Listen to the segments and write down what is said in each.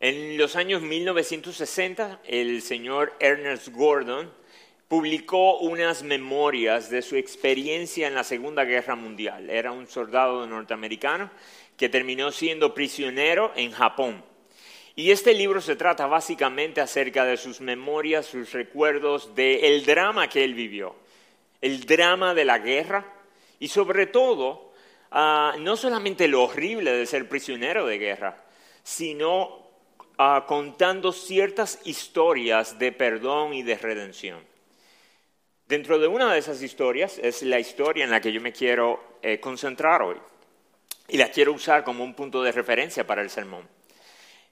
En los años 1960, el señor Ernest Gordon publicó unas memorias de su experiencia en la Segunda Guerra Mundial. Era un soldado norteamericano que terminó siendo prisionero en Japón. Y este libro se trata básicamente acerca de sus memorias, sus recuerdos del drama que él vivió, el drama de la guerra y sobre todo, ah, no solamente lo horrible de ser prisionero de guerra, sino ah, contando ciertas historias de perdón y de redención. Dentro de una de esas historias es la historia en la que yo me quiero eh, concentrar hoy y la quiero usar como un punto de referencia para el sermón.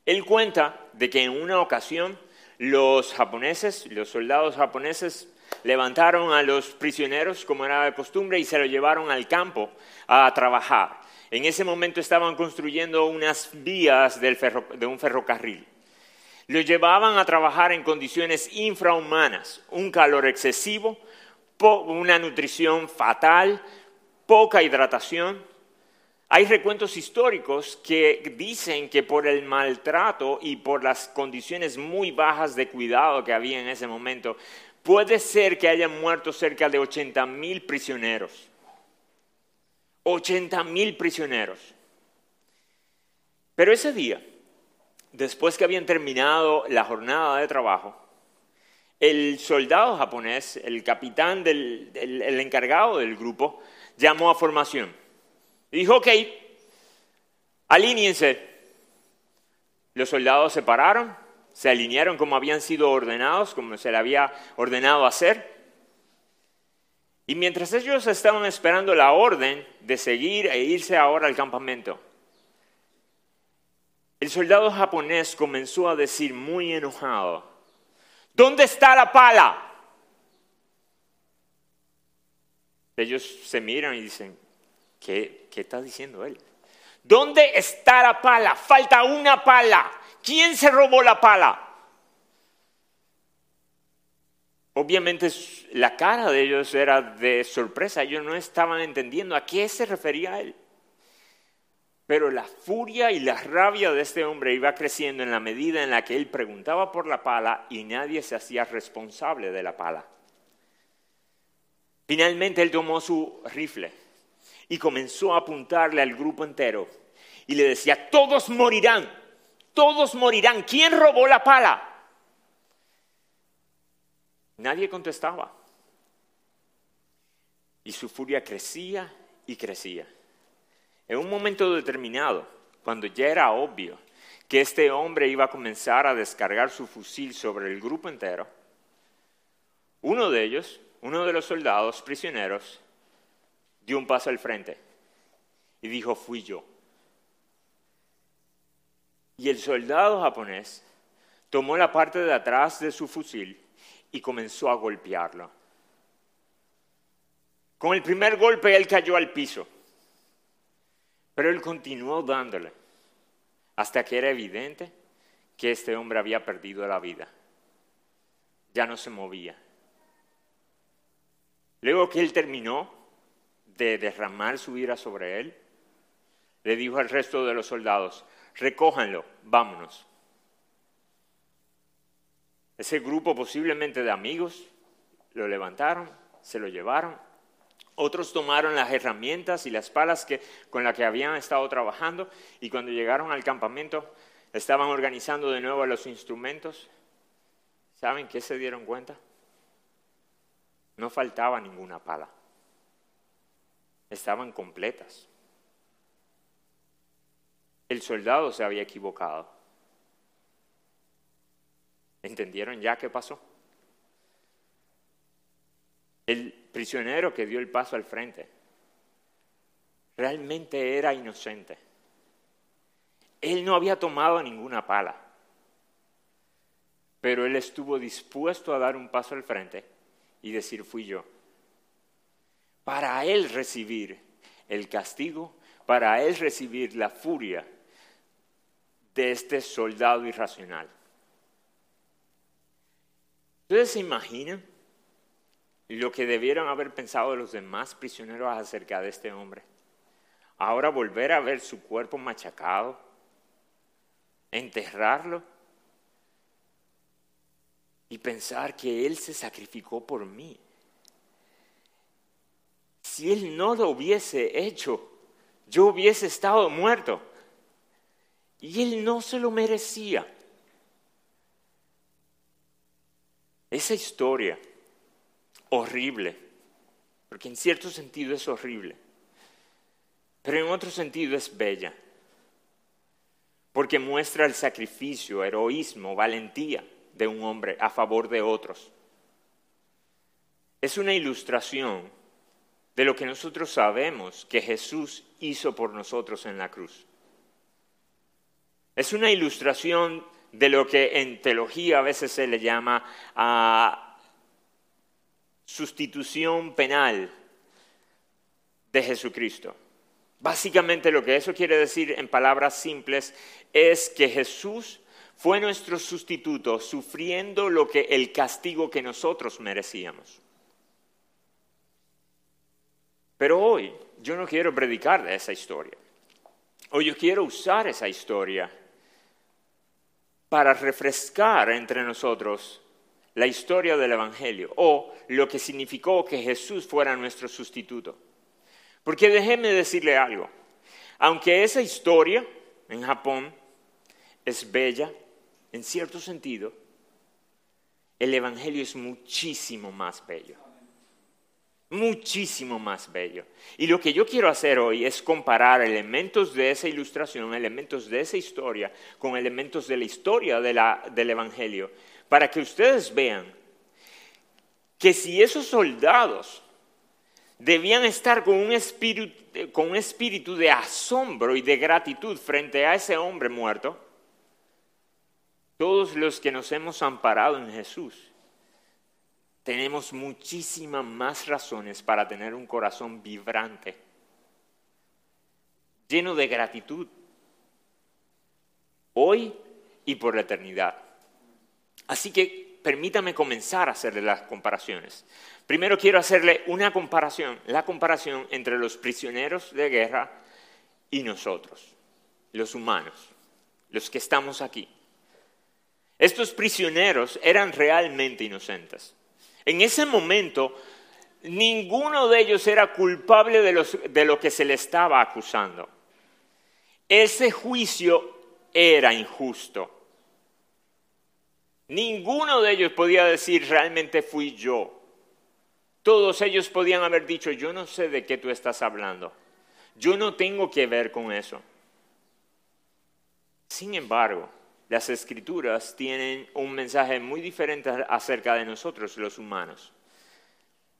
Él cuenta de que en una ocasión los japoneses, los soldados japoneses, levantaron a los prisioneros como era de costumbre y se los llevaron al campo a trabajar. En ese momento estaban construyendo unas vías de un ferrocarril. Los llevaban a trabajar en condiciones infrahumanas, un calor excesivo, una nutrición fatal, poca hidratación. Hay recuentos históricos que dicen que por el maltrato y por las condiciones muy bajas de cuidado que había en ese momento, puede ser que hayan muerto cerca de 80 mil prisioneros. 80 mil prisioneros. Pero ese día, después que habían terminado la jornada de trabajo, el soldado japonés, el capitán, del, el, encargado del grupo, llamó a formación. dijo, ok, alíñense. Los soldados se pararon, se alinearon como habían sido ordenados, como se le había ordenado hacer. Y mientras ellos estaban esperando la orden de seguir e irse ahora al campamento, el soldado japonés comenzó a decir muy enojado, ¿dónde está la pala? Ellos se miran y dicen, ¿qué, qué está diciendo él? ¿Dónde está la pala? Falta una pala. ¿Quién se robó la pala? Obviamente la cara de ellos era de sorpresa, ellos no estaban entendiendo a qué se refería él. Pero la furia y la rabia de este hombre iba creciendo en la medida en la que él preguntaba por la pala y nadie se hacía responsable de la pala. Finalmente él tomó su rifle y comenzó a apuntarle al grupo entero y le decía, todos morirán, todos morirán. ¿Quién robó la pala? Nadie contestaba. Y su furia crecía y crecía. En un momento determinado, cuando ya era obvio que este hombre iba a comenzar a descargar su fusil sobre el grupo entero, uno de ellos, uno de los soldados prisioneros, dio un paso al frente y dijo, fui yo. Y el soldado japonés tomó la parte de atrás de su fusil y comenzó a golpearlo. Con el primer golpe él cayó al piso. Pero él continuó dándole hasta que era evidente que este hombre había perdido la vida. Ya no se movía. Luego que él terminó de derramar su ira sobre él, le dijo al resto de los soldados, recójanlo, vámonos. Ese grupo posiblemente de amigos lo levantaron, se lo llevaron otros tomaron las herramientas y las palas que, con las que habían estado trabajando y cuando llegaron al campamento estaban organizando de nuevo los instrumentos. ¿Saben qué se dieron cuenta? No faltaba ninguna pala. Estaban completas. El soldado se había equivocado. ¿Entendieron ya qué pasó? El prisionero que dio el paso al frente realmente era inocente. Él no había tomado ninguna pala, pero él estuvo dispuesto a dar un paso al frente y decir fui yo. Para él recibir el castigo, para él recibir la furia de este soldado irracional. ¿Ustedes se imaginan? lo que debieron haber pensado los demás prisioneros acerca de este hombre. Ahora volver a ver su cuerpo machacado, enterrarlo y pensar que Él se sacrificó por mí. Si Él no lo hubiese hecho, yo hubiese estado muerto. Y Él no se lo merecía. Esa historia horrible, porque en cierto sentido es horrible, pero en otro sentido es bella, porque muestra el sacrificio, heroísmo, valentía de un hombre a favor de otros. Es una ilustración de lo que nosotros sabemos que Jesús hizo por nosotros en la cruz. Es una ilustración de lo que en teología a veces se le llama a sustitución penal de Jesucristo. Básicamente lo que eso quiere decir en palabras simples es que Jesús fue nuestro sustituto sufriendo lo que el castigo que nosotros merecíamos. Pero hoy yo no quiero predicar de esa historia. Hoy yo quiero usar esa historia para refrescar entre nosotros la historia del Evangelio o lo que significó que Jesús fuera nuestro sustituto. Porque déjeme decirle algo, aunque esa historia en Japón es bella, en cierto sentido, el Evangelio es muchísimo más bello muchísimo más bello. Y lo que yo quiero hacer hoy es comparar elementos de esa ilustración, elementos de esa historia, con elementos de la historia del Evangelio, para que ustedes vean que si esos soldados debían estar con un, espíritu, con un espíritu de asombro y de gratitud frente a ese hombre muerto, todos los que nos hemos amparado en Jesús, tenemos muchísimas más razones para tener un corazón vibrante, lleno de gratitud, hoy y por la eternidad. Así que permítame comenzar a hacerle las comparaciones. Primero quiero hacerle una comparación, la comparación entre los prisioneros de guerra y nosotros, los humanos, los que estamos aquí. Estos prisioneros eran realmente inocentes. En ese momento, ninguno de ellos era culpable de, lo que se le estaba acusando. Ese juicio era injusto. Ninguno de ellos podía decir realmente fui yo. Todos ellos podían haber dicho, yo no sé de qué tú estás hablando. Yo no tengo que ver con eso. Sin embargo, las escrituras tienen un mensaje muy diferente acerca de nosotros los humanos.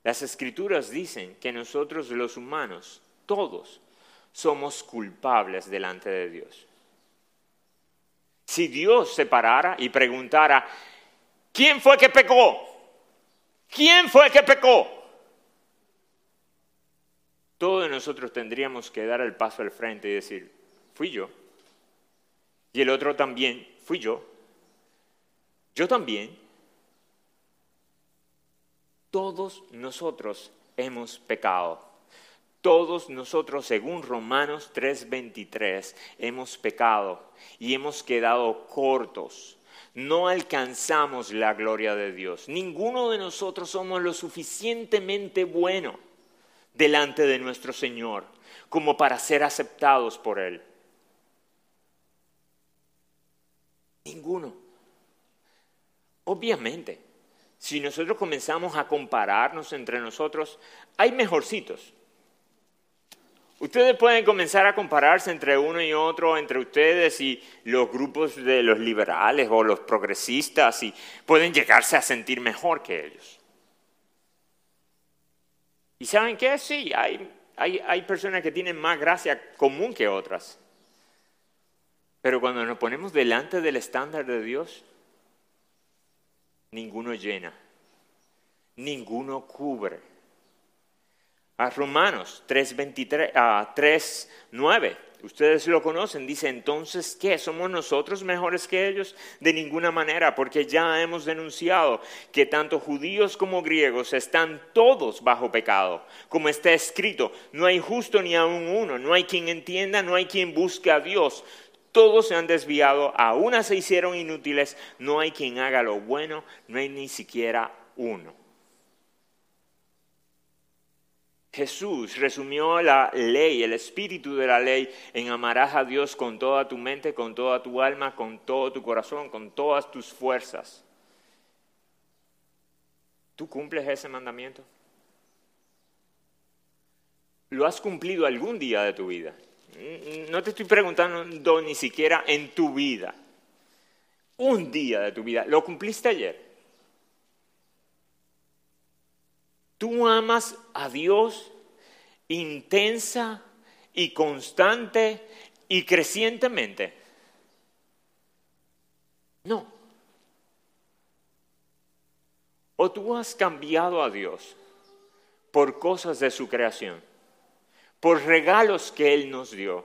Las escrituras dicen que nosotros los humanos, todos, somos culpables delante de Dios. Si Dios se parara y preguntara, ¿quién fue que pecó? ¿Quién fue que pecó? Todos nosotros tendríamos que dar el paso al frente y decir, fui yo. Y el otro también, fui yo. Yo también. Todos nosotros hemos pecado. Todos nosotros, según Romanos 3:23, hemos pecado y hemos quedado cortos. No alcanzamos la gloria de Dios. Ninguno de nosotros somos lo suficientemente bueno delante de nuestro Señor como para ser aceptados por Él. Ninguno. Obviamente, si nosotros comenzamos a compararnos entre nosotros, hay mejorcitos. Ustedes pueden comenzar a compararse entre uno y otro, entre ustedes y los grupos de los liberales o los progresistas, y pueden llegarse a sentir mejor que ellos. ¿Y saben qué? Sí, hay, hay, hay personas que tienen más gracia común que otras. Pero cuando nos ponemos delante del estándar de Dios, ninguno llena, ninguno cubre. A Romanos 3.9, ah, ustedes lo conocen, dice entonces, ¿qué? ¿Somos nosotros mejores que ellos? De ninguna manera, porque ya hemos denunciado que tanto judíos como griegos están todos bajo pecado, como está escrito, no hay justo ni aun uno, no hay quien entienda, no hay quien busque a Dios Todos se han desviado, a una se hicieron inútiles, no hay quien haga lo bueno, no hay ni siquiera uno. Jesús resumió la ley, el espíritu de la ley, en amarás a Dios con toda tu mente, con toda tu alma, con todo tu corazón, con todas tus fuerzas. ¿Tú cumples ese mandamiento? ¿Lo has cumplido algún día de tu vida? No te estoy preguntando ni siquiera en tu vida. Un día de tu vida. ¿Lo cumpliste ayer? Tú amas a Dios intensa y constante y crecientemente. No. O tú has cambiado a Dios por cosas de su creación, por regalos que Él nos dio.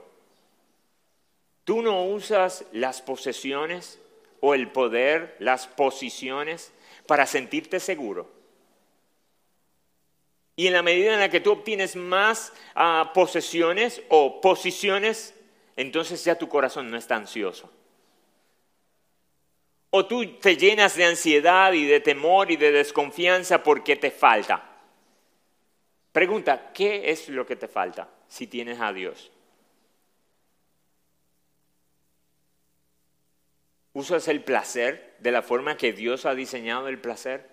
Tú no usas las posesiones o el poder, las posiciones para sentirte seguro y en la medida en la que tú obtienes más ah, posesiones o posiciones, entonces ya tu corazón no está ansioso. O tú te llenas de ansiedad y de temor y de desconfianza porque te falta. Pregunta, ¿qué es lo que te falta si tienes a Dios? ¿Usas el placer de la forma que Dios ha diseñado el placer?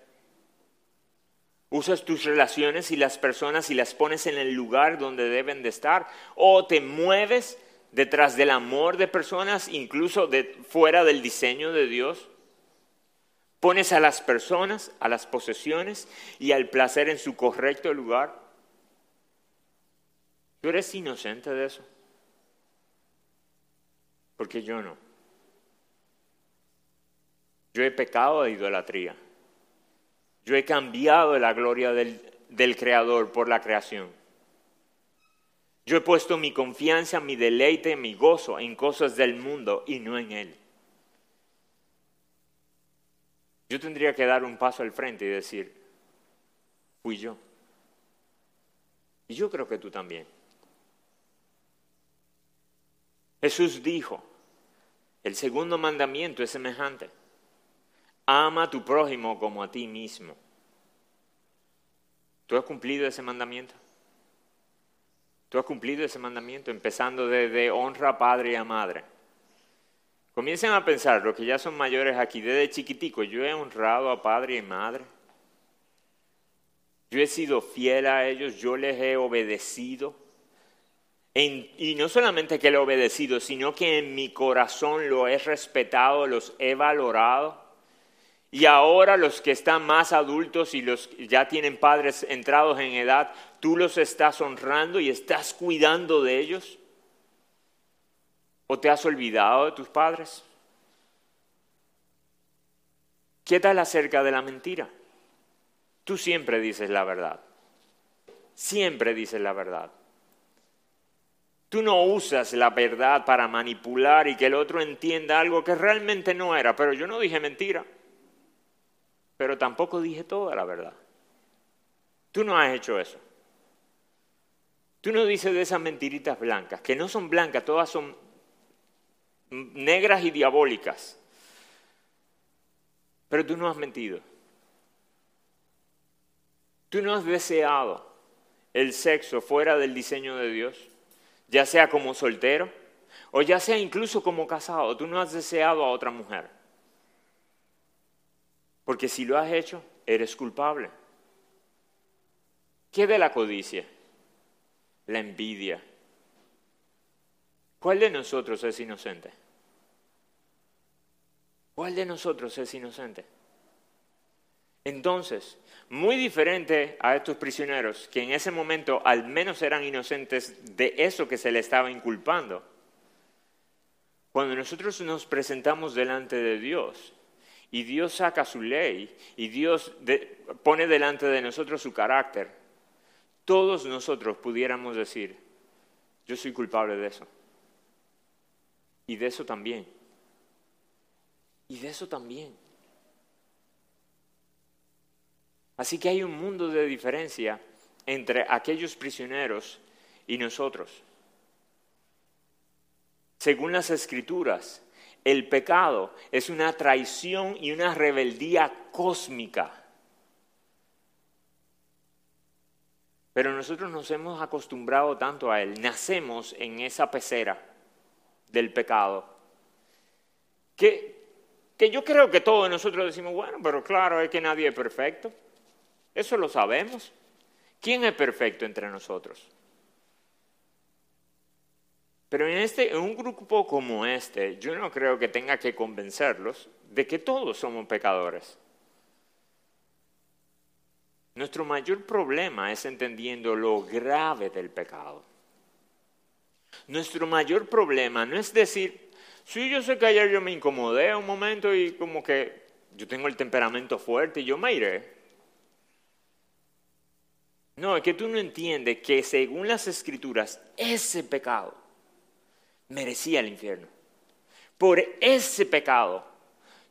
Usas tus relaciones y las personas y las pones en el lugar donde deben de estar. O te mueves detrás del amor de personas, incluso de, fuera del diseño de Dios. Pones a las personas, a las posesiones y al placer en su correcto lugar. ¿Tú eres inocente de eso? Porque yo no. Yo he pecado de idolatría. Yo he cambiado la gloria del, Creador por la creación. Yo he puesto mi confianza, mi deleite, mi gozo en cosas del mundo y no en Él. Yo tendría que dar un paso al frente y decir, fui yo. Y yo creo que tú también. Jesús dijo, el segundo mandamiento es semejante ama a tu prójimo como a ti mismo. ¿Tú has cumplido ese mandamiento? ¿Tú has cumplido ese mandamiento empezando desde honra a padre y a madre? Comiencen a pensar, los que ya son mayores aquí, desde chiquitico, yo he honrado a padre y madre. Yo he sido fiel a ellos, yo les he obedecido. Y no solamente que le he obedecido, sino que en mi corazón lo he respetado, los he valorado. Y ahora los que están más adultos y los que ya tienen padres entrados en edad, tú los estás honrando y estás cuidando de ellos. ¿O te has olvidado de tus padres? ¿Qué tal acerca de la mentira? Tú siempre dices la verdad. Siempre dices la verdad. Tú no usas la verdad para manipular y que el otro entienda algo que realmente no era, pero yo no dije mentira pero tampoco dije toda la verdad. Tú no has hecho eso. Tú no dices de esas mentiritas blancas, que no son blancas, todas son negras y diabólicas. Pero tú no has mentido. Tú no has deseado el sexo fuera del diseño de Dios, ya sea como soltero o ya sea incluso como casado. Tú no has deseado a otra mujer. Porque si lo has hecho, eres culpable. ¿Qué de la codicia? La envidia. ¿Cuál de nosotros es inocente? ¿Cuál de nosotros es inocente? Entonces, muy diferente a estos prisioneros, que en ese momento al menos eran inocentes de eso que se le estaba inculpando, cuando nosotros nos presentamos delante de Dios, y Dios saca su ley y Dios pone delante de nosotros su carácter, todos nosotros pudiéramos decir, yo soy culpable de eso. Y de eso también. Y de eso también. Así que hay un mundo de diferencia entre aquellos prisioneros y nosotros. Según las escrituras, el pecado es una traición y una rebeldía cósmica. Pero nosotros nos hemos acostumbrado tanto a él, nacemos en esa pecera del pecado, que, que yo creo que todos nosotros decimos, bueno, pero claro, es que nadie es perfecto. Eso lo sabemos. ¿Quién es perfecto entre nosotros? Pero en, este, en un grupo como este, yo no creo que tenga que convencerlos de que todos somos pecadores. Nuestro mayor problema es entendiendo lo grave del pecado. Nuestro mayor problema no es decir, sí, yo sé que ayer yo me incomodé un momento y como que yo tengo el temperamento fuerte y yo me iré. No, es que tú no entiendes que según las escrituras, ese pecado merecía el infierno. Por ese pecado,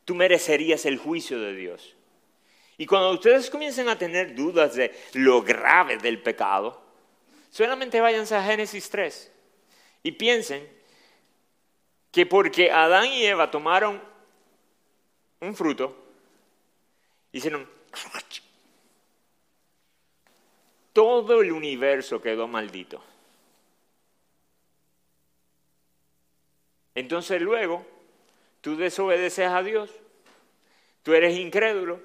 tú merecerías el juicio de Dios. Y cuando ustedes comiencen a tener dudas de lo grave del pecado, solamente váyanse a Génesis 3 y piensen que porque Adán y Eva tomaron un fruto, hicieron todo el universo quedó maldito. Entonces luego, tú desobedeces a Dios, tú eres incrédulo,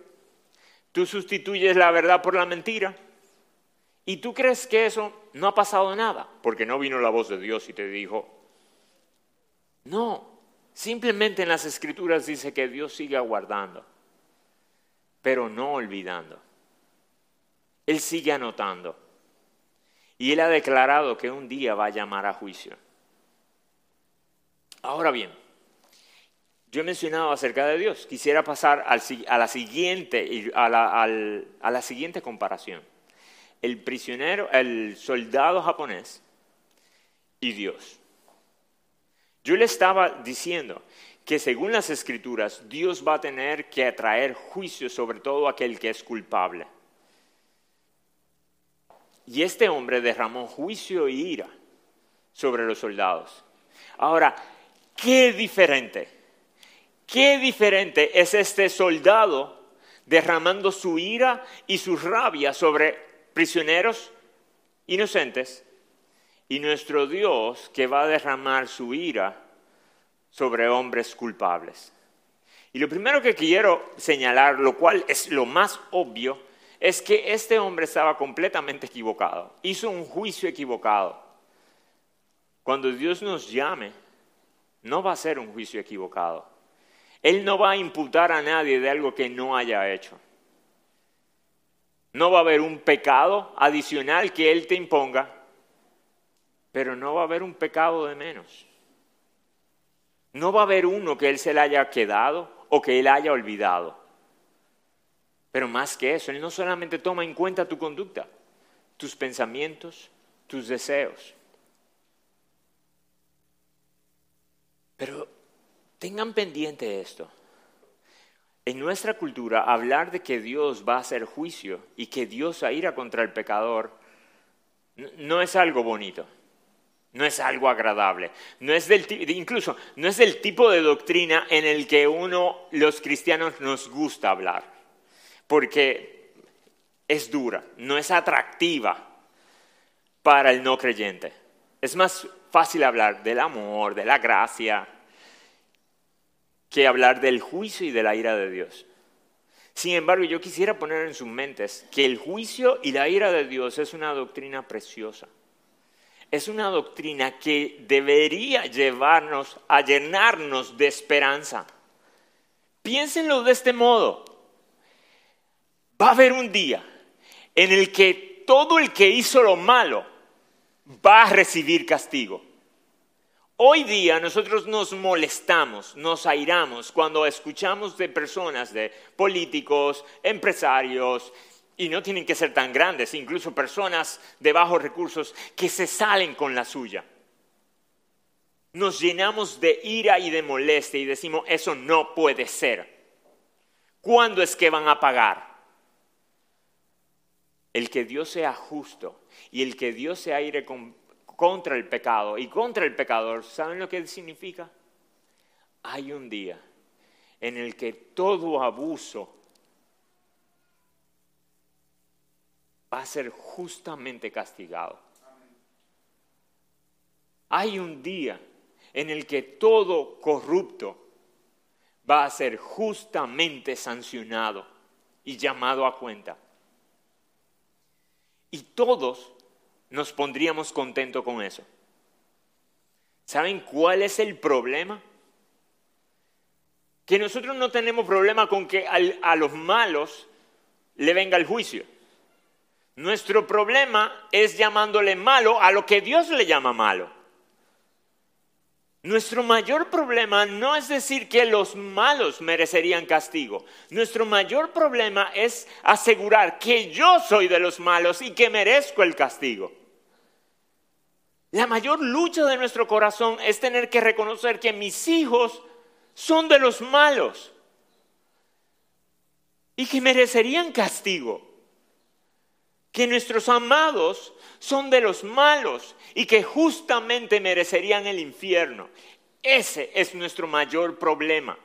tú sustituyes la verdad por la mentira, y tú crees que eso no ha pasado nada, porque no vino la voz de Dios y te dijo, no, simplemente en las escrituras dice que Dios sigue aguardando, pero no olvidando. Él sigue anotando. Y Él ha declarado que un día va a llamar a juicio. Ahora bien, yo he mencionado acerca de Dios. Quisiera pasar a, la siguiente, a, la siguiente comparación. El prisionero, el soldado japonés y Dios. Yo le estaba diciendo que según las escrituras, Dios va a tener que traer juicio sobre todo aquel que es culpable. Y este hombre derramó juicio y ira sobre los soldados. Ahora, qué diferente, qué diferente es este soldado derramando su ira y su rabia sobre prisioneros inocentes y nuestro Dios que va a derramar su ira sobre hombres culpables. Y lo primero que quiero señalar, lo cual es lo más obvio, es que este hombre estaba completamente equivocado, hizo un juicio equivocado. Cuando Dios nos llame, no va a ser un juicio equivocado. Él no va a imputar a nadie de algo que no haya hecho. No va a haber un pecado adicional que Él te imponga, pero no va a haber un pecado de menos. No va a haber uno que Él se le haya quedado o que Él haya olvidado. Pero más que eso, Él no solamente toma en cuenta tu conducta, tus pensamientos, tus deseos. Pero tengan pendiente esto. En nuestra cultura, hablar de que Dios va a hacer juicio y que Dios va a ir contra el pecador no es algo bonito, no es algo agradable, no es del, incluso no es del tipo de doctrina en el que uno, los cristianos, nos gusta hablar porque es dura, no es atractiva para el no creyente. Es más fácil hablar del amor, de la gracia, que hablar del juicio y de la ira de Dios. Sin embargo, yo quisiera poner en sus mentes que el juicio y la ira de Dios es una doctrina preciosa. Es una doctrina que debería llevarnos a llenarnos de esperanza. Piénsenlo de este modo va a haber un día en el que todo el que hizo lo malo va a recibir castigo. Hoy día nosotros nos molestamos, nos airamos cuando escuchamos de personas, de políticos, empresarios, y no tienen que ser tan grandes, incluso personas de bajos recursos, que se salen con la suya. Nos llenamos de ira y de molestia y decimos, eso no puede ser. ¿Cuándo es que van a pagar? El que Dios sea justo y el que Dios se aire con, contra el pecado y contra el pecador, ¿saben lo que significa? Hay un día en el que todo abuso va a ser justamente castigado. Hay un día en el que todo corrupto va a ser justamente sancionado y llamado a cuenta. Y todos nos pondríamos contentos con eso. ¿Saben cuál es el problema? Que nosotros no tenemos problema con que a los malos le venga el juicio. Nuestro problema es llamándole malo a lo que Dios le llama malo. Nuestro mayor problema no es decir que los malos merecerían castigo. Nuestro mayor problema es asegurar que yo soy de los malos y que merezco el castigo. La mayor lucha de nuestro corazón es tener que reconocer que mis hijos son de los malos y que merecerían castigo. Que nuestros amados son de los malos y que justamente merecerían el infierno. Ese es nuestro mayor problema.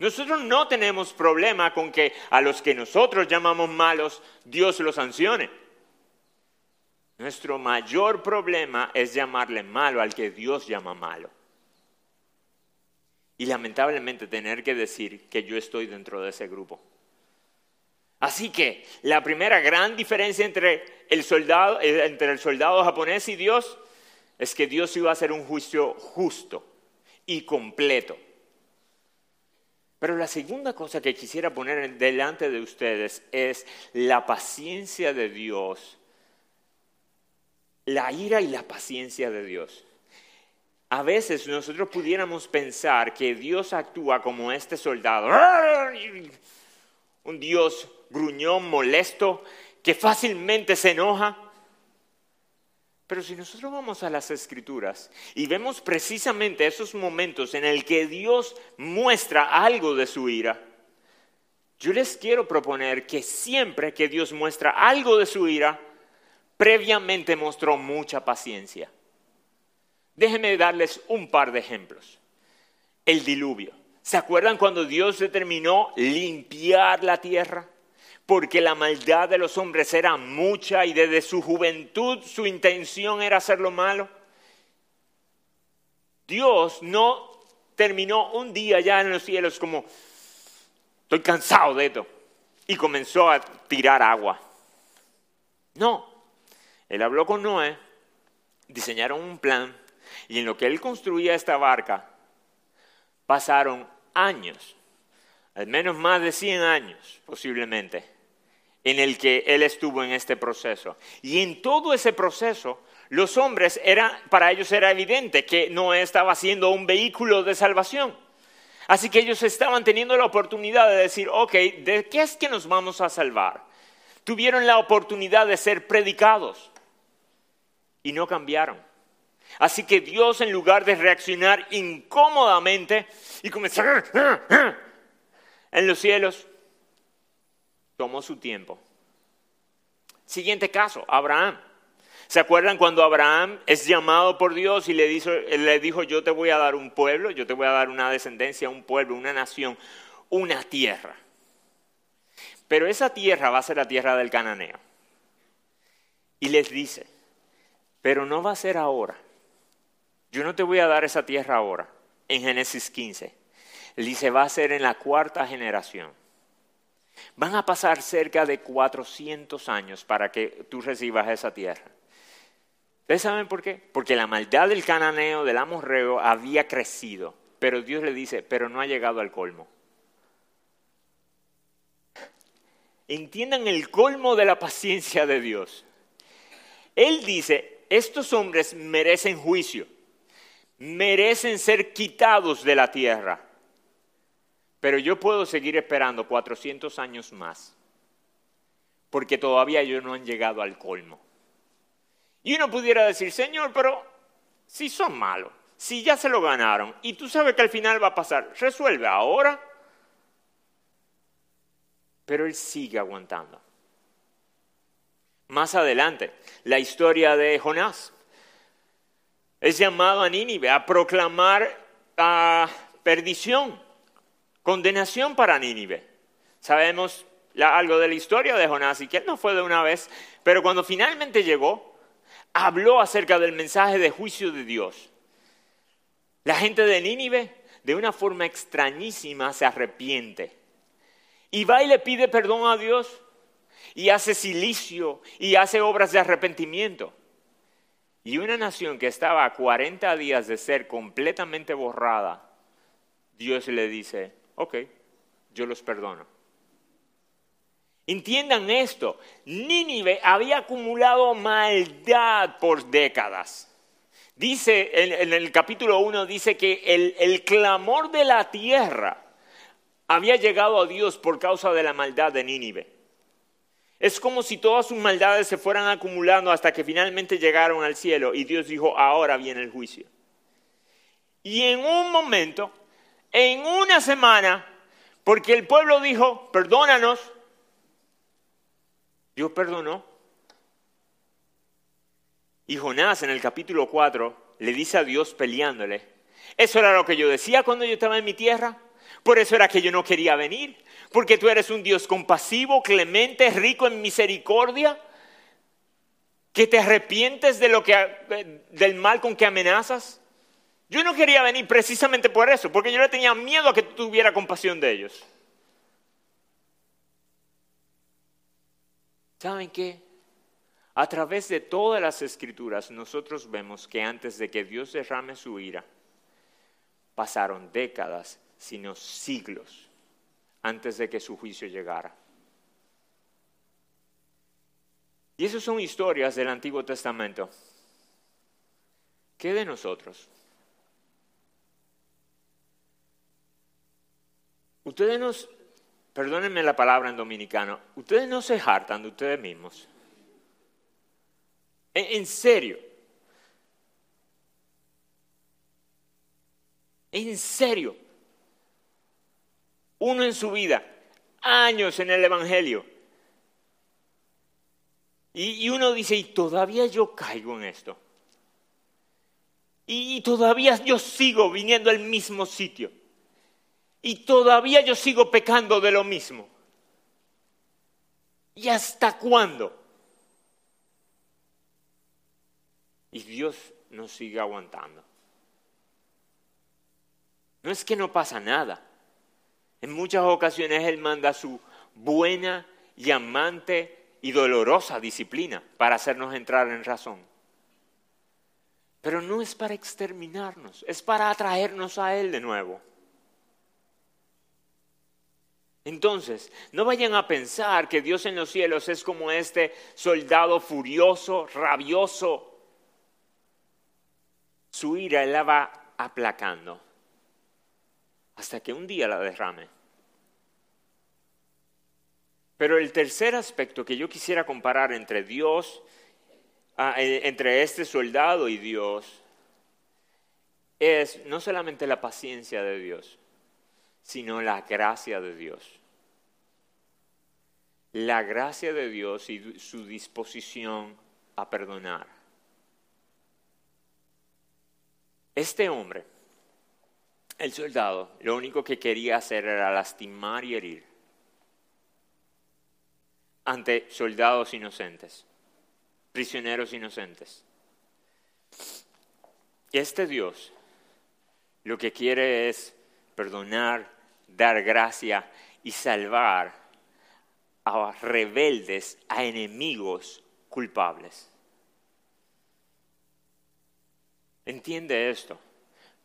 Nosotros no tenemos problema con que a los que nosotros llamamos malos Dios los sancione. Nuestro mayor problema es llamarle malo al que Dios llama malo. Y lamentablemente tener que decir que yo estoy dentro de ese grupo. Así que la primera gran diferencia entre el soldado, eh, entre el soldado japonés y Dios es que Dios iba a hacer un juicio justo y completo. Pero la segunda cosa que quisiera poner delante de ustedes es la paciencia de Dios la ira y la paciencia de Dios. A veces nosotros pudiéramos pensar que Dios actúa como este soldado, un Dios gruñón, molesto, que fácilmente se enoja. Pero si nosotros vamos a las escrituras y vemos precisamente esos momentos en el que Dios muestra algo de su ira, yo les quiero proponer que siempre que Dios muestra algo de su ira, previamente mostró mucha paciencia. Déjenme darles un par de ejemplos. El diluvio. ¿Se acuerdan cuando Dios determinó limpiar la tierra? Porque la maldad de los hombres era mucha y desde su juventud su intención era hacer lo malo. Dios no terminó un día ya en los cielos como, estoy cansado de esto, y comenzó a tirar agua. No, él habló con Noé, diseñaron un plan y en lo que él construía esta barca pasaron años, al menos más de 100 años posiblemente, en el que él estuvo en este proceso. Y en todo ese proceso, los hombres, era, para ellos era evidente que Noé estaba siendo un vehículo de salvación. Así que ellos estaban teniendo la oportunidad de decir, ok, ¿de qué es que nos vamos a salvar? Tuvieron la oportunidad de ser predicados y no cambiaron. Así que Dios, en lugar de reaccionar incómodamente y comenzar en los cielos, tomó su tiempo. Siguiente caso, Abraham. ¿Se acuerdan cuando Abraham es llamado por Dios y le dijo, le dijo, yo te voy a dar un pueblo, yo te voy a dar una descendencia, un pueblo, una nación, una tierra? Pero esa tierra va a ser la tierra del cananeo. Y les dice, pero no va a ser ahora. Yo no te voy a dar esa tierra ahora, en Génesis 15. Él dice, va a ser en la cuarta generación. Van a pasar cerca de 400 años para que tú recibas esa tierra. ¿Ustedes saben por qué? Porque la maldad del cananeo, del amorreo, había crecido. Pero Dios le dice, pero no ha llegado al colmo. Entiendan el colmo de la paciencia de Dios. Él dice, estos hombres merecen juicio, merecen ser quitados de la tierra. Pero yo puedo seguir esperando 400 años más, porque todavía ellos no han llegado al colmo. Y uno pudiera decir, Señor, pero si son malos, si ya se lo ganaron, y tú sabes que al final va a pasar, resuelve ahora. Pero Él sigue aguantando. Más adelante, la historia de Jonás. es llamado a Nínive a proclamar perdición, condenación para Nínive. Sabemos algo de la historia de Jonás y que él no fue de una vez, pero cuando finalmente llegó, habló acerca del mensaje de juicio de Dios. La gente de Nínive, de una forma extrañísima, se arrepiente y va y le pide perdón a Dios y hace silicio y hace obras de arrepentimiento. Y una nación que estaba a 40 días de ser completamente borrada, Dios le dice, ok, yo los perdono. Entiendan esto, Nínive había acumulado maldad por décadas. Dice en, el capítulo 1, dice que el, el clamor de la tierra había llegado a Dios por causa de la maldad de Nínive. Es como si todas sus maldades se fueran acumulando hasta que finalmente llegaron al cielo y Dios dijo, ahora viene el juicio. Y en un momento, en una semana, porque el pueblo dijo, perdónanos, Dios perdonó. Y Jonás en el capítulo 4 le dice a Dios peleándole, eso era lo que yo decía cuando yo estaba en mi tierra, por eso era que yo no quería venir porque tú eres un Dios compasivo, clemente, rico en misericordia, que te arrepientes de lo que, del mal con que amenazas. Yo no quería venir precisamente por eso, porque yo le tenía miedo a que tuviera compasión de ellos. ¿Saben qué? A través de todas las escrituras nosotros vemos que antes de que Dios derrame su ira, pasaron décadas, sino siglos antes de que su juicio llegara. Y esas son historias del Antiguo Testamento. ¿Qué de nosotros? Ustedes nos, perdónenme la palabra en dominicano, ustedes no se hartan de ustedes mismos. En, serio. En serio uno en su vida, años en el Evangelio. Y, uno dice, y todavía yo caigo en esto. Y todavía yo sigo viniendo al mismo sitio. Y todavía yo sigo pecando de lo mismo. ¿Y hasta cuándo? Y Dios nos sigue aguantando. No es que no pasa nada. En muchas ocasiones Él manda su buena y amante y dolorosa disciplina para hacernos entrar en razón. Pero no es para exterminarnos, es para atraernos a Él de nuevo. Entonces, no vayan a pensar que Dios en los cielos es como este soldado furioso, rabioso. Su ira la va aplacando hasta que un día la derrame. Pero el tercer aspecto que yo quisiera comparar entre Dios, ah, eh, entre este soldado y Dios, es no solamente la paciencia de Dios, sino la gracia de Dios. La gracia de Dios y su disposición a perdonar. Este hombre el soldado lo único que quería hacer era lastimar y herir ante soldados inocentes, prisioneros inocentes. Este Dios lo que quiere es perdonar, dar gracia y salvar a rebeldes, a enemigos culpables. Entiende esto.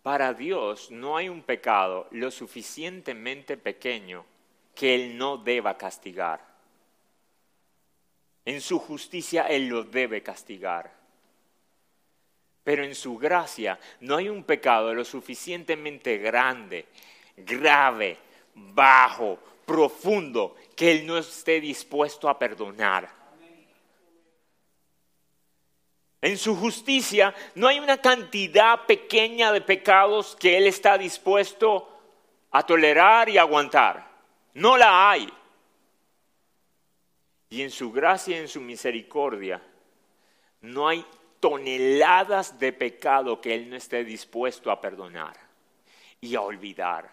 Para Dios no hay un pecado lo suficientemente pequeño que Él no deba castigar. En su justicia Él lo debe castigar. Pero en su gracia no hay un pecado lo suficientemente grande, grave, bajo, profundo, que Él no esté dispuesto a perdonar. En su justicia no hay una cantidad pequeña de pecados que Él está dispuesto a tolerar y aguantar. No la hay. Y en su gracia y en su misericordia no hay toneladas de pecado que Él no esté dispuesto a perdonar y a olvidar.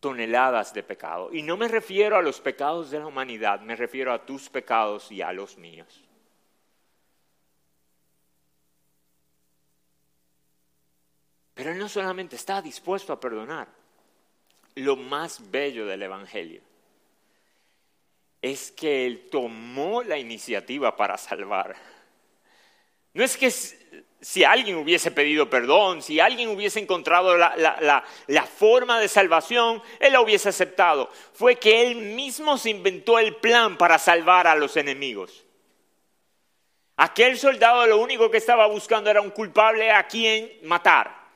Toneladas de pecado. Y no me refiero a los pecados de la humanidad, me refiero a tus pecados y a los míos. Pero Él no solamente está dispuesto a perdonar, lo más bello del Evangelio es que Él tomó la iniciativa para salvar. No es que si alguien hubiese pedido perdón, si alguien hubiese encontrado la, la, forma de salvación, Él la hubiese aceptado. Fue que Él mismo se inventó el plan para salvar a los enemigos. Aquel soldado lo único que estaba buscando era un culpable a quien matar.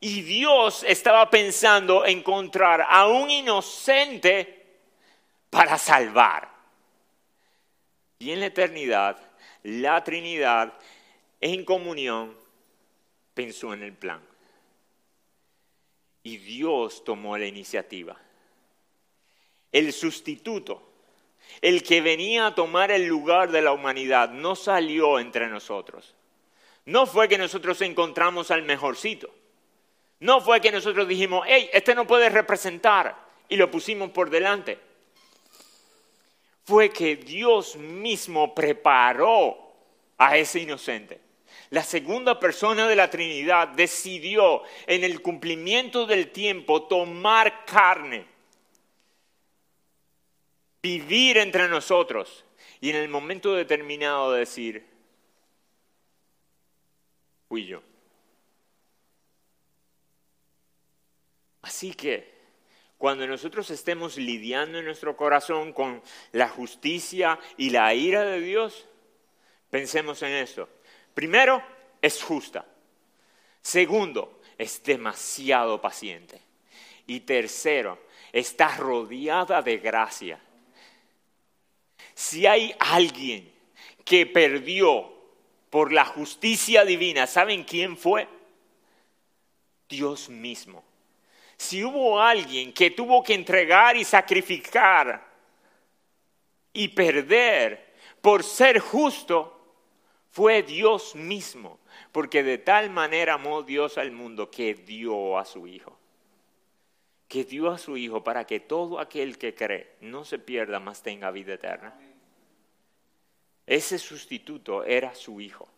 Y Dios estaba pensando encontrar a un inocente para salvar. Y en la eternidad, la Trinidad en comunión pensó en el plan. Y Dios tomó la iniciativa. El sustituto, el que venía a tomar el lugar de la humanidad, no salió entre nosotros. No fue que nosotros encontramos al mejorcito. No fue que nosotros dijimos, hey, este no puede representar y lo pusimos por delante. Fue que Dios mismo preparó a ese inocente. La segunda persona de la Trinidad decidió en el cumplimiento del tiempo tomar carne, vivir entre nosotros y en el momento determinado decir, fui yo. Así que cuando nosotros estemos lidiando en nuestro corazón con la justicia y la ira de Dios, pensemos en esto. Primero, es justa. Segundo, es demasiado paciente. Y tercero, está rodeada de gracia. Si hay alguien que perdió por la justicia divina, ¿saben quién fue? Dios mismo si hubo alguien que tuvo que entregar y sacrificar y perder por ser justo, fue Dios mismo, porque de tal manera amó Dios al mundo que dio a su Hijo. Que dio a su Hijo para que todo aquel que cree no se pierda, más tenga vida eterna. Ese sustituto era su Hijo.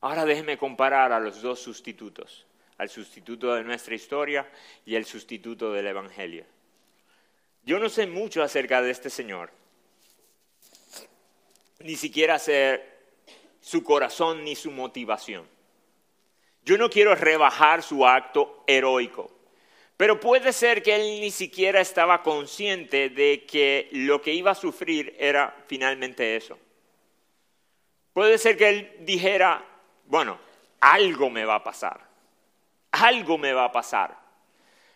Ahora déjeme comparar a los dos sustitutos al sustituto de nuestra historia y el sustituto del Evangelio. Yo no sé mucho acerca de este Señor, ni siquiera sé su corazón ni su motivación. Yo no quiero rebajar su acto heroico, pero puede ser que él ni siquiera estaba consciente de que lo que iba a sufrir era finalmente eso. Puede ser que él dijera, bueno, algo me va a pasar algo me va a pasar.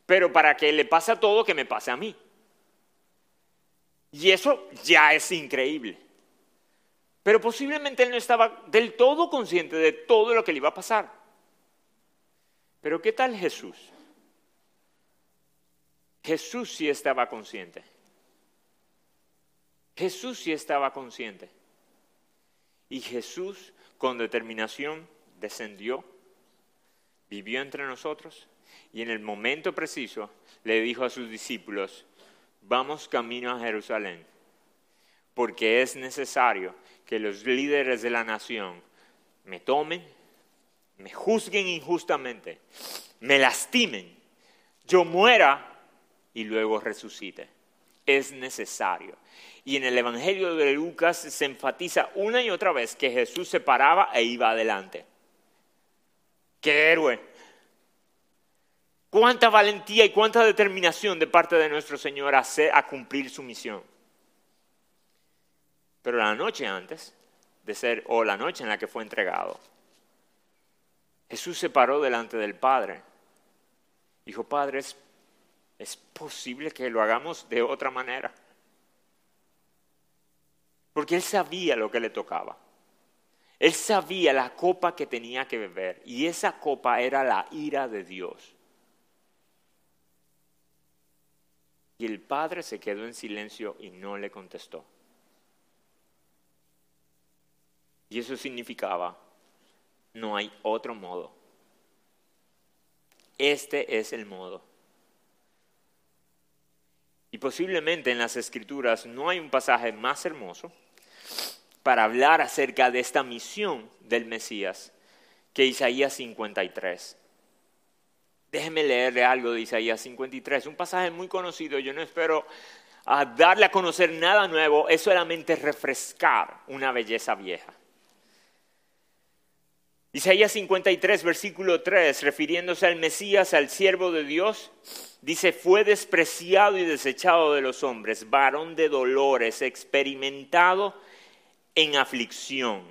Pero para que le pase a todo, que me pase a mí. Y eso ya es increíble. Pero posiblemente él no estaba del todo consciente de todo lo que le iba a pasar. Pero ¿qué tal Jesús? Jesús sí estaba consciente. Jesús sí estaba consciente. Y Jesús con determinación descendió vivió entre nosotros y en el momento preciso le dijo a sus discípulos, vamos camino a Jerusalén, porque es necesario que los líderes de la nación me tomen, me juzguen injustamente, me lastimen, yo muera y luego resucite. Es necesario. Y en el Evangelio de Lucas se enfatiza una y otra vez que Jesús se paraba e iba adelante. ¡Qué héroe! Cuánta valentía y cuánta determinación de parte de nuestro Señor a, a cumplir su misión. Pero la noche antes de ser, o la noche en la que fue entregado, Jesús se paró delante del Padre. Dijo, Padre, es posible que lo hagamos de otra manera. Porque él sabía lo que le tocaba. Él sabía la copa que tenía que beber y esa copa era la ira de Dios. Y el padre se quedó en silencio y no le contestó. Y eso significaba, no hay otro modo. Este es el modo. Y posiblemente en las escrituras no hay un pasaje más hermoso para hablar acerca de esta misión del Mesías que Isaías 53. Déjeme leerle algo de Isaías 53, un pasaje muy conocido, yo no espero a darle a conocer nada nuevo, es solamente refrescar una belleza vieja. Isaías 53, versículo 3, refiriéndose al Mesías, al siervo de Dios, dice, fue despreciado y desechado de los hombres, varón de dolores, experimentado en aflicción.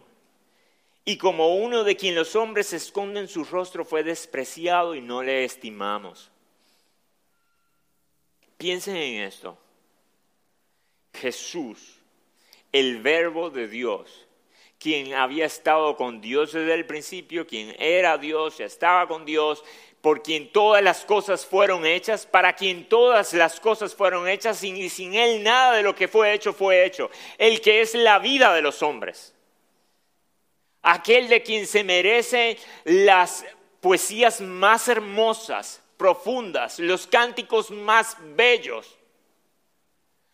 Y como uno de quien los hombres esconden su rostro, fue despreciado y no le estimamos. Piensen en esto. Jesús, el verbo de Dios, quien había estado con Dios desde el principio, quien era Dios, estaba con Dios, por quien todas las cosas fueron hechas, para quien todas las cosas fueron hechas, y sin Él nada de lo que fue hecho fue hecho. El que es la vida de los hombres. Aquel de quien se merece las poesías más hermosas, profundas, los cánticos más bellos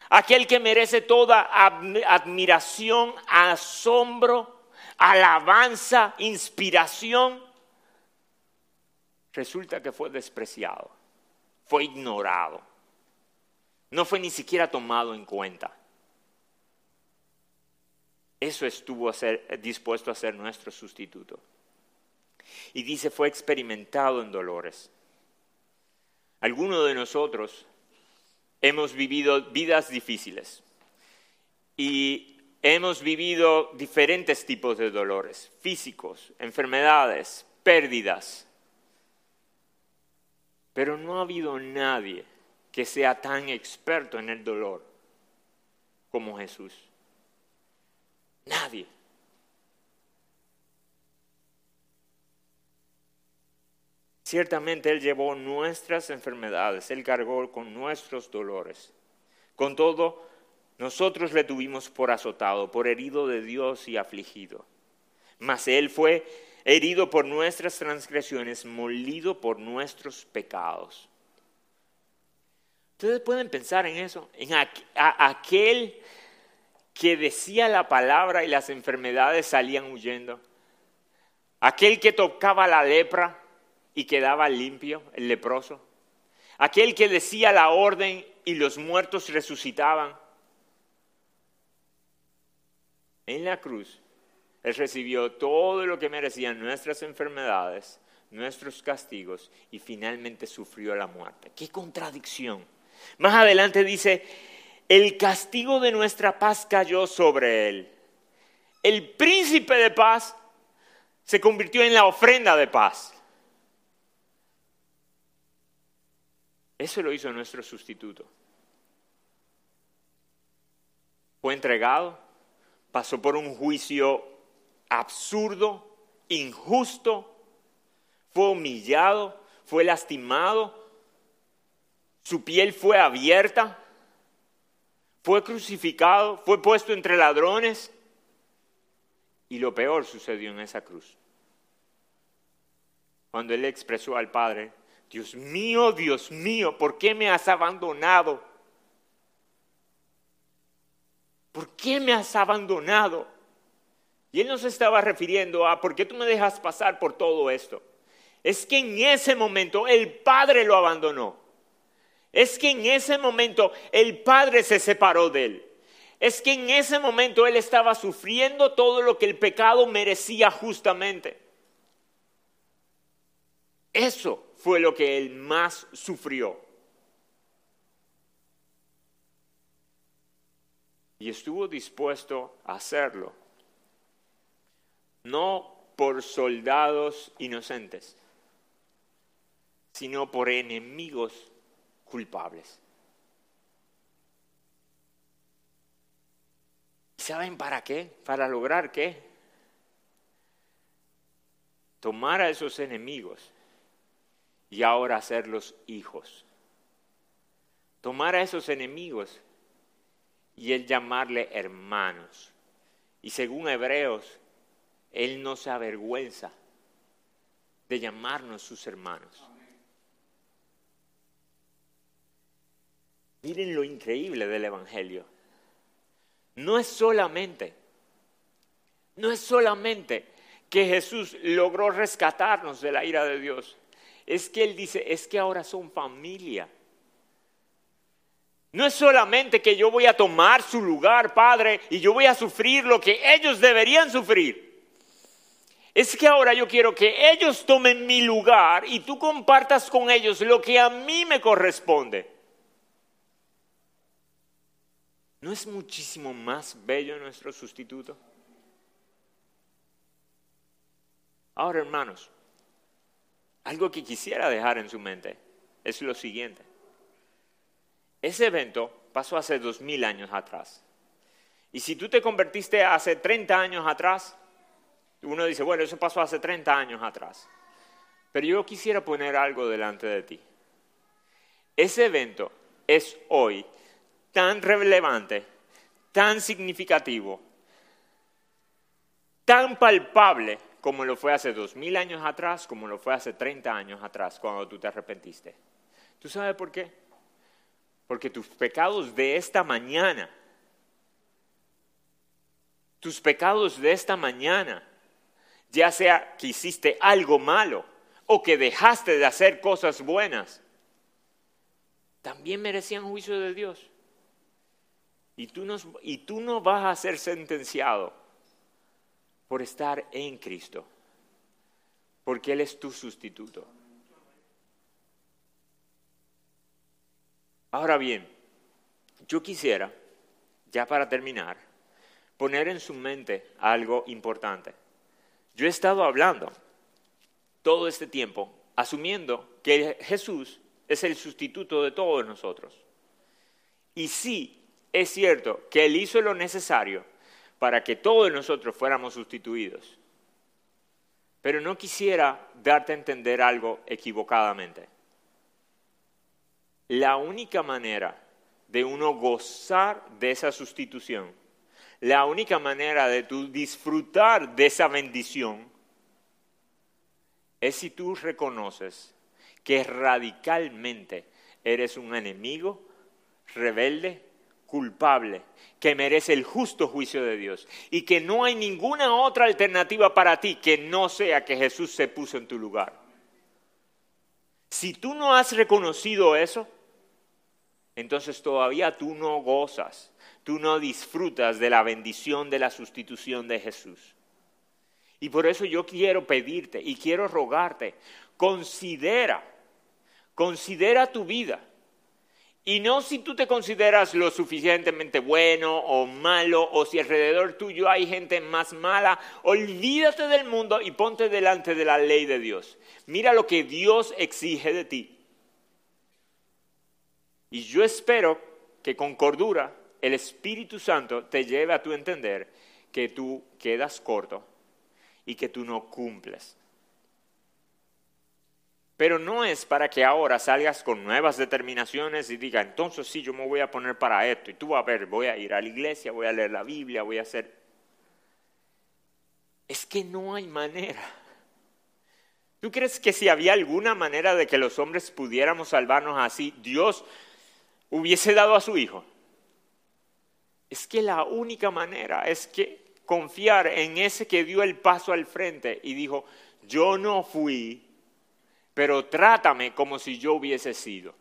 aquel que merece toda admiración, asombro, alabanza, inspiración, resulta que fue despreciado, fue ignorado, no fue ni siquiera tomado en cuenta. Eso estuvo dispuesto a ser nuestro sustituto. Y dice, fue experimentado en dolores. Algunos de nosotros hemos vivido vidas difíciles y hemos vivido diferentes tipos de dolores, físicos, enfermedades, pérdidas. Pero no ha habido nadie que sea tan experto en el dolor como Jesús. Nadie. Ciertamente Él llevó nuestras enfermedades, Él cargó con nuestros dolores. Con todo, nosotros le tuvimos por azotado, por herido de Dios y afligido. Mas Él fue herido por nuestras transgresiones, molido por nuestros pecados. Ustedes pueden pensar en eso, en aquel que decía la palabra y las enfermedades salían huyendo. Aquel que tocaba la lepra y quedaba limpio, el leproso. Aquel que decía la orden y los muertos resucitaban. En la cruz, Él recibió todo lo que merecían nuestras enfermedades, nuestros castigos y finalmente sufrió la muerte. ¡Qué contradicción! Más adelante dice, el castigo de nuestra paz cayó sobre Él. El príncipe de paz se convirtió en la ofrenda de paz. Eso lo hizo nuestro sustituto. Fue entregado, pasó por un juicio absurdo, injusto, fue humillado, fue lastimado, su piel fue abierta, fue crucificado, fue puesto entre ladrones y lo peor sucedió en esa cruz. Cuando él expresó al Padre, Dios mío, Dios mío, ¿por qué me has abandonado? ¿Por qué me has abandonado? Y él no se estaba refiriendo a ¿por qué tú me dejas pasar por todo esto? Es que en ese momento el Padre lo abandonó. Es que en ese momento el Padre se separó de él. Es que en ese momento él estaba sufriendo todo lo que el pecado merecía justamente. Eso fue lo que él más sufrió. Y estuvo dispuesto a hacerlo, no por soldados inocentes, sino por enemigos culpables. ¿Y saben para qué? ¿Para lograr qué? Tomar a esos enemigos y ahora hacerlos hijos. tomar a esos enemigos y él llamarle hermanos. Y según Hebreos, él no se avergüenza de llamarnos sus hermanos. Miren lo increíble del Evangelio. No es solamente, no es solamente que Jesús logró rescatarnos de la ira de Dios. Es que Él dice, es que ahora son familia. No es solamente que yo voy a tomar su lugar, Padre, y yo voy a sufrir lo que ellos deberían sufrir. Es que ahora yo quiero que ellos tomen mi lugar y tú compartas con ellos lo que a mí me corresponde. ¿No es muchísimo más bello nuestro sustituto? Ahora, hermanos, algo que quisiera dejar en su mente es lo siguiente. Ese evento pasó hace dos mil años atrás. Y si tú te convertiste hace 30 años atrás, uno dice, bueno, eso pasó hace 30 años atrás. Pero yo quisiera poner algo delante de ti. Ese evento es hoy tan relevante, tan significativo, tan palpable como lo fue hace dos mil años atrás, como lo fue hace 30 años atrás, cuando tú te arrepentiste. ¿Tú sabes por qué? Porque tus pecados de esta mañana, tus pecados de esta mañana, ya sea que hiciste algo malo o que dejaste de hacer cosas buenas, también merecían juicio de Dios. Y tú, no, y tú no vas a ser sentenciado por estar en Cristo, porque Él es tu sustituto. Ahora bien, yo quisiera, ya para terminar, poner en su mente algo importante. Yo he estado hablando todo este tiempo asumiendo que Jesús es el sustituto de todos nosotros. Y sí, es cierto que Él hizo lo necesario para que todos nosotros fuéramos sustituidos. Pero no quisiera darte a entender algo equivocadamente. La única manera de uno gozar de esa sustitución la única manera de tú disfrutar de esa bendición es si tú reconoces que radicalmente eres un enemigo, rebelde, culpable, que merece el justo juicio de Dios y que no hay ninguna otra alternativa para ti que no sea que Jesús se puso en tu lugar. Si tú no has reconocido eso, entonces todavía tú no gozas tú no disfrutas de la bendición de la sustitución de Jesús. Y por eso yo quiero pedirte y quiero rogarte, considera, considera tu vida. Y no si tú te consideras lo suficientemente bueno o malo, o si alrededor tuyo hay gente más mala, olvídate del mundo y ponte delante de la ley de Dios. Mira lo que Dios exige de ti. Y yo espero que con cordura el Espíritu Santo te lleve a tu entender que tú quedas corto y que tú no cumples. Pero no es para que ahora salgas con nuevas determinaciones y digas, entonces sí, yo me voy a poner para esto. Y tú a ver, voy a ir a la iglesia, voy a leer la Biblia, voy a hacer... Es que no hay manera. ¿Tú crees que si había alguna manera de que los hombres pudiéramos salvarnos así, Dios hubiese dado a su Hijo? Es que la única manera es que confiar en ese que dio el paso al frente y dijo, yo no fui, pero trátame como si yo hubiese sido.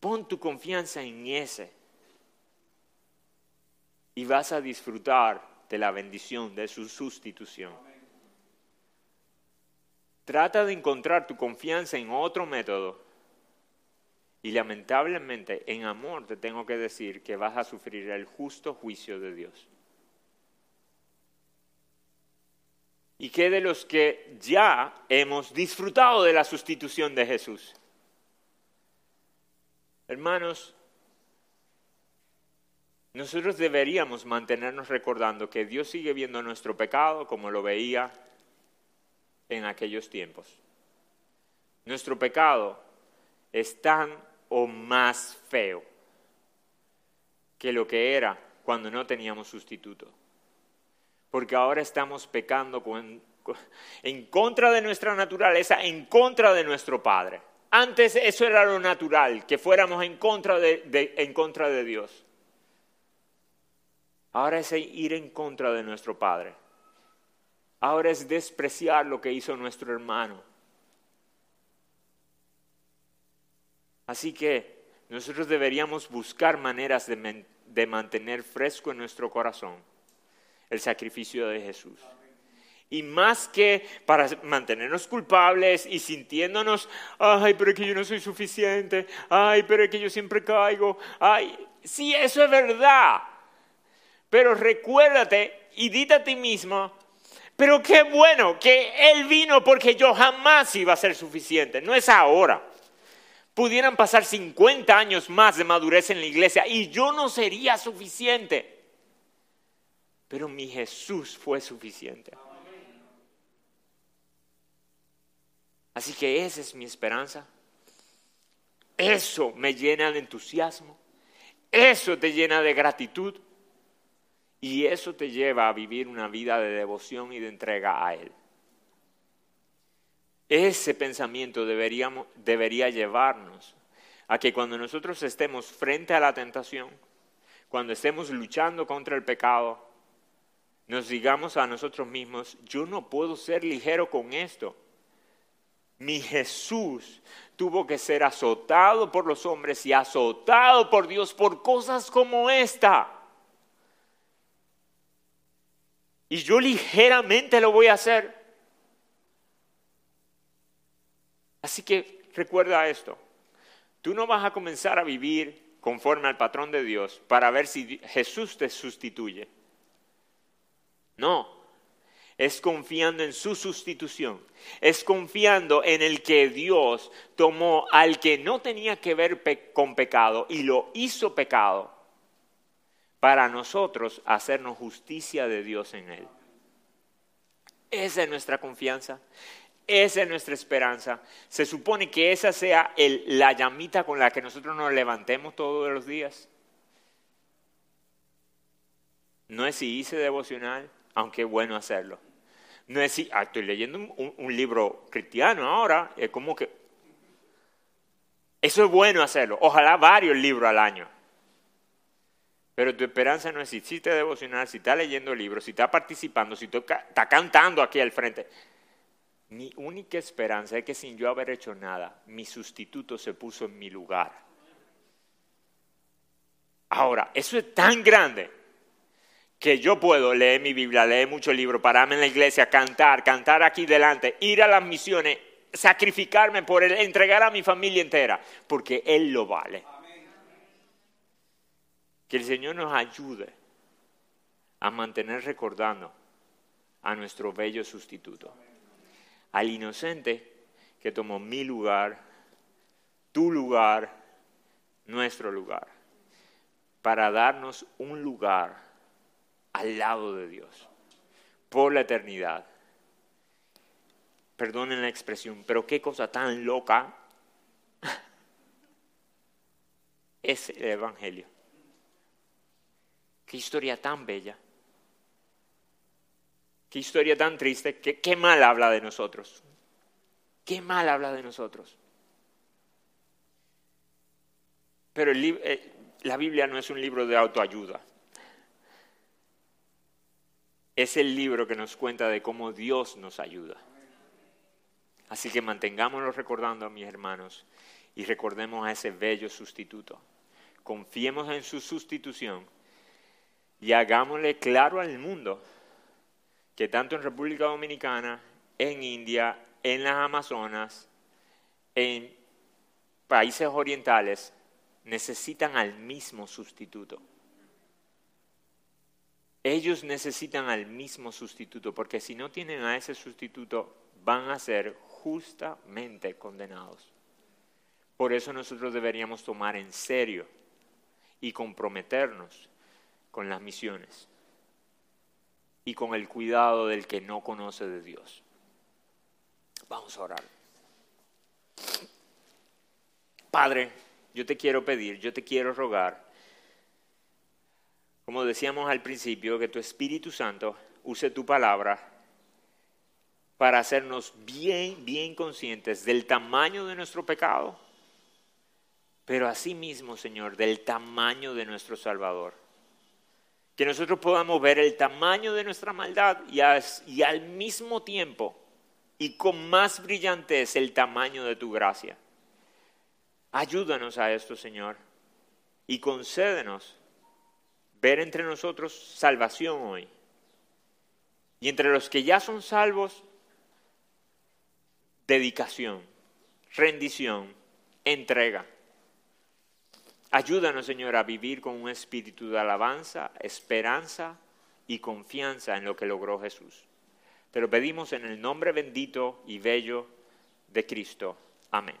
Pon tu confianza en ese y vas a disfrutar de la bendición de su sustitución. Trata de encontrar tu confianza en otro método y lamentablemente, en amor te tengo que decir que vas a sufrir el justo juicio de Dios. Y que de los que ya hemos disfrutado de la sustitución de Jesús. Hermanos, nosotros deberíamos mantenernos recordando que Dios sigue viendo nuestro pecado como lo veía en aquellos tiempos. nuestro pecado es tan o más feo que lo que era cuando no teníamos sustituto. Porque ahora estamos pecando en contra de nuestra naturaleza, en contra de nuestro Padre. Antes eso era lo natural, que fuéramos en contra de, en contra de Dios. Ahora es ir en contra de nuestro Padre. Ahora es despreciar lo que hizo nuestro hermano. Así que nosotros deberíamos buscar maneras de, mantener fresco en nuestro corazón el sacrificio de Jesús. Y más que para mantenernos culpables y sintiéndonos, ay, pero que yo no soy suficiente, ay, pero que yo siempre caigo, ay, sí, eso es verdad. Pero recuérdate y dite a ti mismo, pero qué bueno que Él vino porque yo jamás iba a ser suficiente, no es ahora. Pudieran pasar 50 años más de madurez en la iglesia y yo no sería suficiente. Pero mi Jesús fue suficiente. Así que esa es mi esperanza. Eso me llena de entusiasmo. Eso te llena de gratitud. Y eso te lleva a vivir una vida de devoción y de entrega a Él. Ese pensamiento debería llevarnos a que cuando nosotros estemos frente a la tentación, cuando estemos luchando contra el pecado, nos digamos a nosotros mismos, yo no puedo ser ligero con esto. Mi Jesús tuvo que ser azotado por los hombres y azotado por Dios por cosas como esta. Y yo ligeramente lo voy a hacer. Así que recuerda esto. Tú no vas a comenzar a vivir conforme al patrón de Dios para ver si Jesús te sustituye. No, es confiando en su sustitución, es confiando en el que Dios tomó al que no tenía que ver con pecado y lo hizo pecado para nosotros hacernos justicia de Dios en él. Esa es nuestra confianza, esa es nuestra esperanza. Se supone que esa sea la llamita con la que nosotros nos levantemos todos los días. No es si hice devocional, aunque es bueno hacerlo. No es si, ah, estoy leyendo un, libro cristiano ahora, es como que... Eso es bueno hacerlo, ojalá varios libros al año. Pero tu esperanza no es si hiciste devocional, si estás leyendo libros, si estás participando, si estás cantando aquí al frente. Mi única esperanza es que sin yo haber hecho nada, mi sustituto se puso en mi lugar. Ahora, eso es tan grande que yo puedo leer mi Biblia, leer muchos libros, pararme en la iglesia, cantar, cantar aquí delante, ir a las misiones, sacrificarme por él, entregar a mi familia entera, porque Él lo vale. Que el Señor nos ayude a mantener recordando a nuestro bello sustituto, al inocente que tomó mi lugar, tu lugar, nuestro lugar, para darnos un lugar al lado de Dios por la eternidad. Perdonen la expresión, pero qué cosa tan loca es el Evangelio. Qué historia tan bella. Qué historia tan triste. Qué, mal habla de nosotros. Qué mal habla de nosotros. Pero eh, la Biblia no es un libro de autoayuda es el libro que nos cuenta de cómo Dios nos ayuda. Así que mantengámoslo recordando, mis hermanos, y recordemos a ese bello sustituto. Confiemos en su sustitución y hagámosle claro al mundo que tanto en República Dominicana, en India, en las Amazonas, en países orientales, necesitan al mismo sustituto. Ellos necesitan al mismo sustituto, porque si no tienen a ese sustituto, van a ser justamente condenados. Por eso nosotros deberíamos tomar en serio y comprometernos con las misiones y con el cuidado del que no conoce de Dios. Vamos a orar. Padre, yo te quiero pedir, yo te quiero rogar, como decíamos al principio, que tu Espíritu Santo use tu palabra para hacernos bien, bien conscientes del tamaño de nuestro pecado, pero asimismo, Señor, del tamaño de nuestro Salvador. Que nosotros podamos ver el tamaño de nuestra maldad y, al mismo tiempo y con más brillantez el tamaño de tu gracia. Ayúdanos a esto, Señor, y concédenos ver entre nosotros salvación hoy. Y entre los que ya son salvos, dedicación, rendición, entrega. Ayúdanos, Señor, a vivir con un espíritu de alabanza, esperanza y confianza en lo que logró Jesús. Te lo pedimos en el nombre bendito y bello de Cristo. Amén.